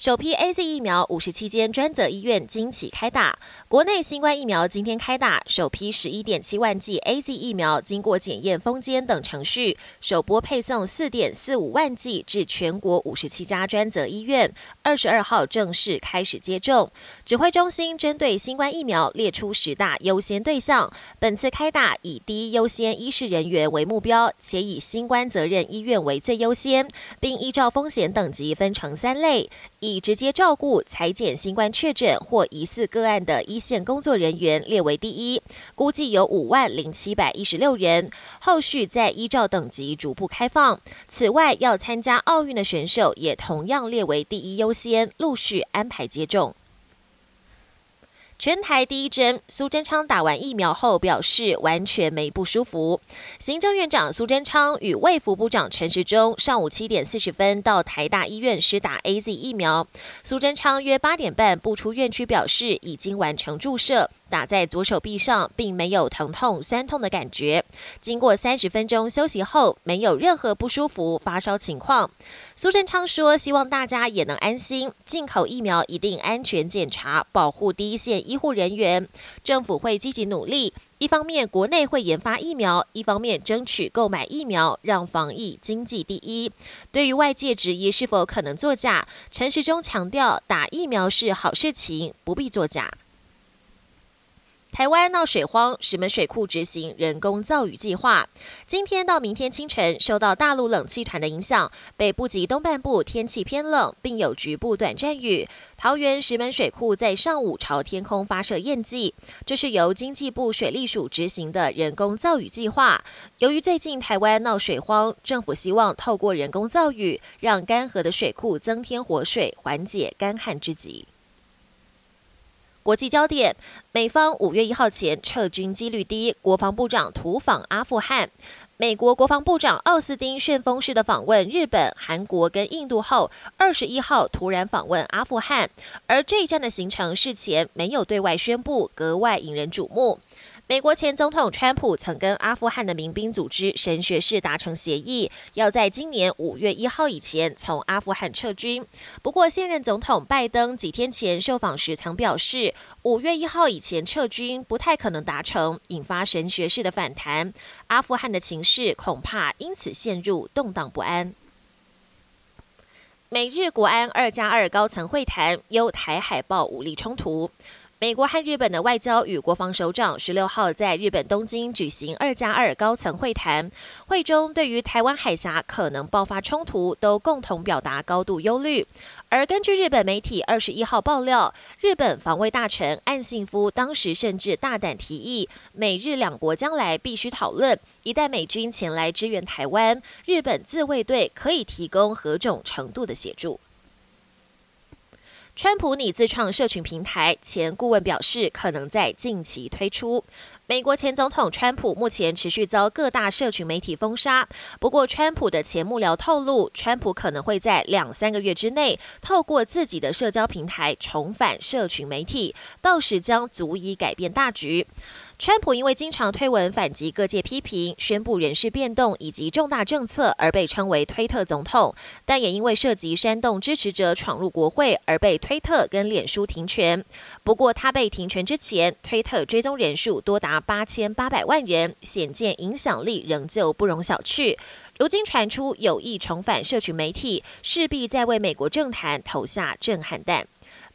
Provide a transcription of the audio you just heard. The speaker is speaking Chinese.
首批 A Z 疫苗五十七间专责医院今起开打。国内新冠疫苗今天开打，首批十一点七万剂 A Z 疫苗经过检验、封监等程序，首波配送四点四五万剂至全国五十七家专责医院。二十二号正式开始接种。指挥中心针对新冠疫苗列出十大优先对象，本次开打以第一优先医事人员为目标，且以新冠责任医院为最优先，并依照风险等级分成三类。一以直接照顾裁剪新冠确诊或疑似个案的一线工作人员列为第一，估计有五万零七百一十六人。后续再依照等级逐步开放。此外，要参加奥运的选手也同样列为第一优先，陆续安排接种。全台第一针，苏贞昌打完疫苗后表示完全没不舒服。行政院长苏贞昌与卫福部长陈时中上午七点四十分到台大医院施打 A Z 疫苗。苏贞昌约八点半步出院区，表示已经完成注射。打在左手臂上，并没有疼痛、酸痛的感觉。经过三十分钟休息后，没有任何不舒服、发烧情况。苏贞昌说：“希望大家也能安心，进口疫苗一定安全检查，保护第一线医护人员。政府会积极努力，一方面国内会研发疫苗，一方面争取购买疫苗，让防疫经济第一。”对于外界质疑是否可能作假，陈时中强调：“打疫苗是好事情，不必作假。”台湾闹水荒，石门水库执行人工造雨计划。今天到明天清晨，受到大陆冷气团的影响，北部及东半部天气偏冷，并有局部短暂雨。桃园石门水库在上午朝天空发射焰剂，这是由经济部水利署执行的人工造雨计划。由于最近台湾闹水荒，政府希望透过人工造雨，让干涸的水库增添活水，缓解干旱之急。国际焦点：美方五月一号前撤军几率低，国防部长突访阿富汗。美国国防部长奥斯汀旋风式的访问日本、韩国跟印度后，二十一号突然访问阿富汗，而这一站的行程事前没有对外宣布，格外引人瞩目。美国前总统川普曾跟阿富汗的民兵组织神学士达成协议，要在今年五月一号以前从阿富汗撤军。不过，现任总统拜登几天前受访时曾表示，五月一号以前撤军不太可能达成，引发神学士的反弹。阿富汗的情势恐怕因此陷入动荡不安。美日国安二加二高层会谈，忧台海报武力冲突。美国和日本的外交与国防首长十六号在日本东京举行二加二高层会谈，会中对于台湾海峡可能爆发冲突，都共同表达高度忧虑。而根据日本媒体二十一号爆料，日本防卫大臣岸信夫当时甚至大胆提议，美日两国将来必须讨论，一旦美军前来支援台湾，日本自卫队可以提供何种程度的协助。川普拟自创社群平台，前顾问表示可能在近期推出。美国前总统川普目前持续遭各大社群媒体封杀，不过川普的前幕僚透露，川普可能会在两三个月之内透过自己的社交平台重返社群媒体，到时将足以改变大局。川普因为经常推文反击各界批评、宣布人事变动以及重大政策而被称为“推特总统”，但也因为涉及煽动支持者闯入国会而被推特跟脸书停权。不过他被停权之前，推特追踪人数多达八千八百万人，显见影响力仍旧不容小觑。如今传出有意重返社群媒体，势必在为美国政坛投下震撼弹。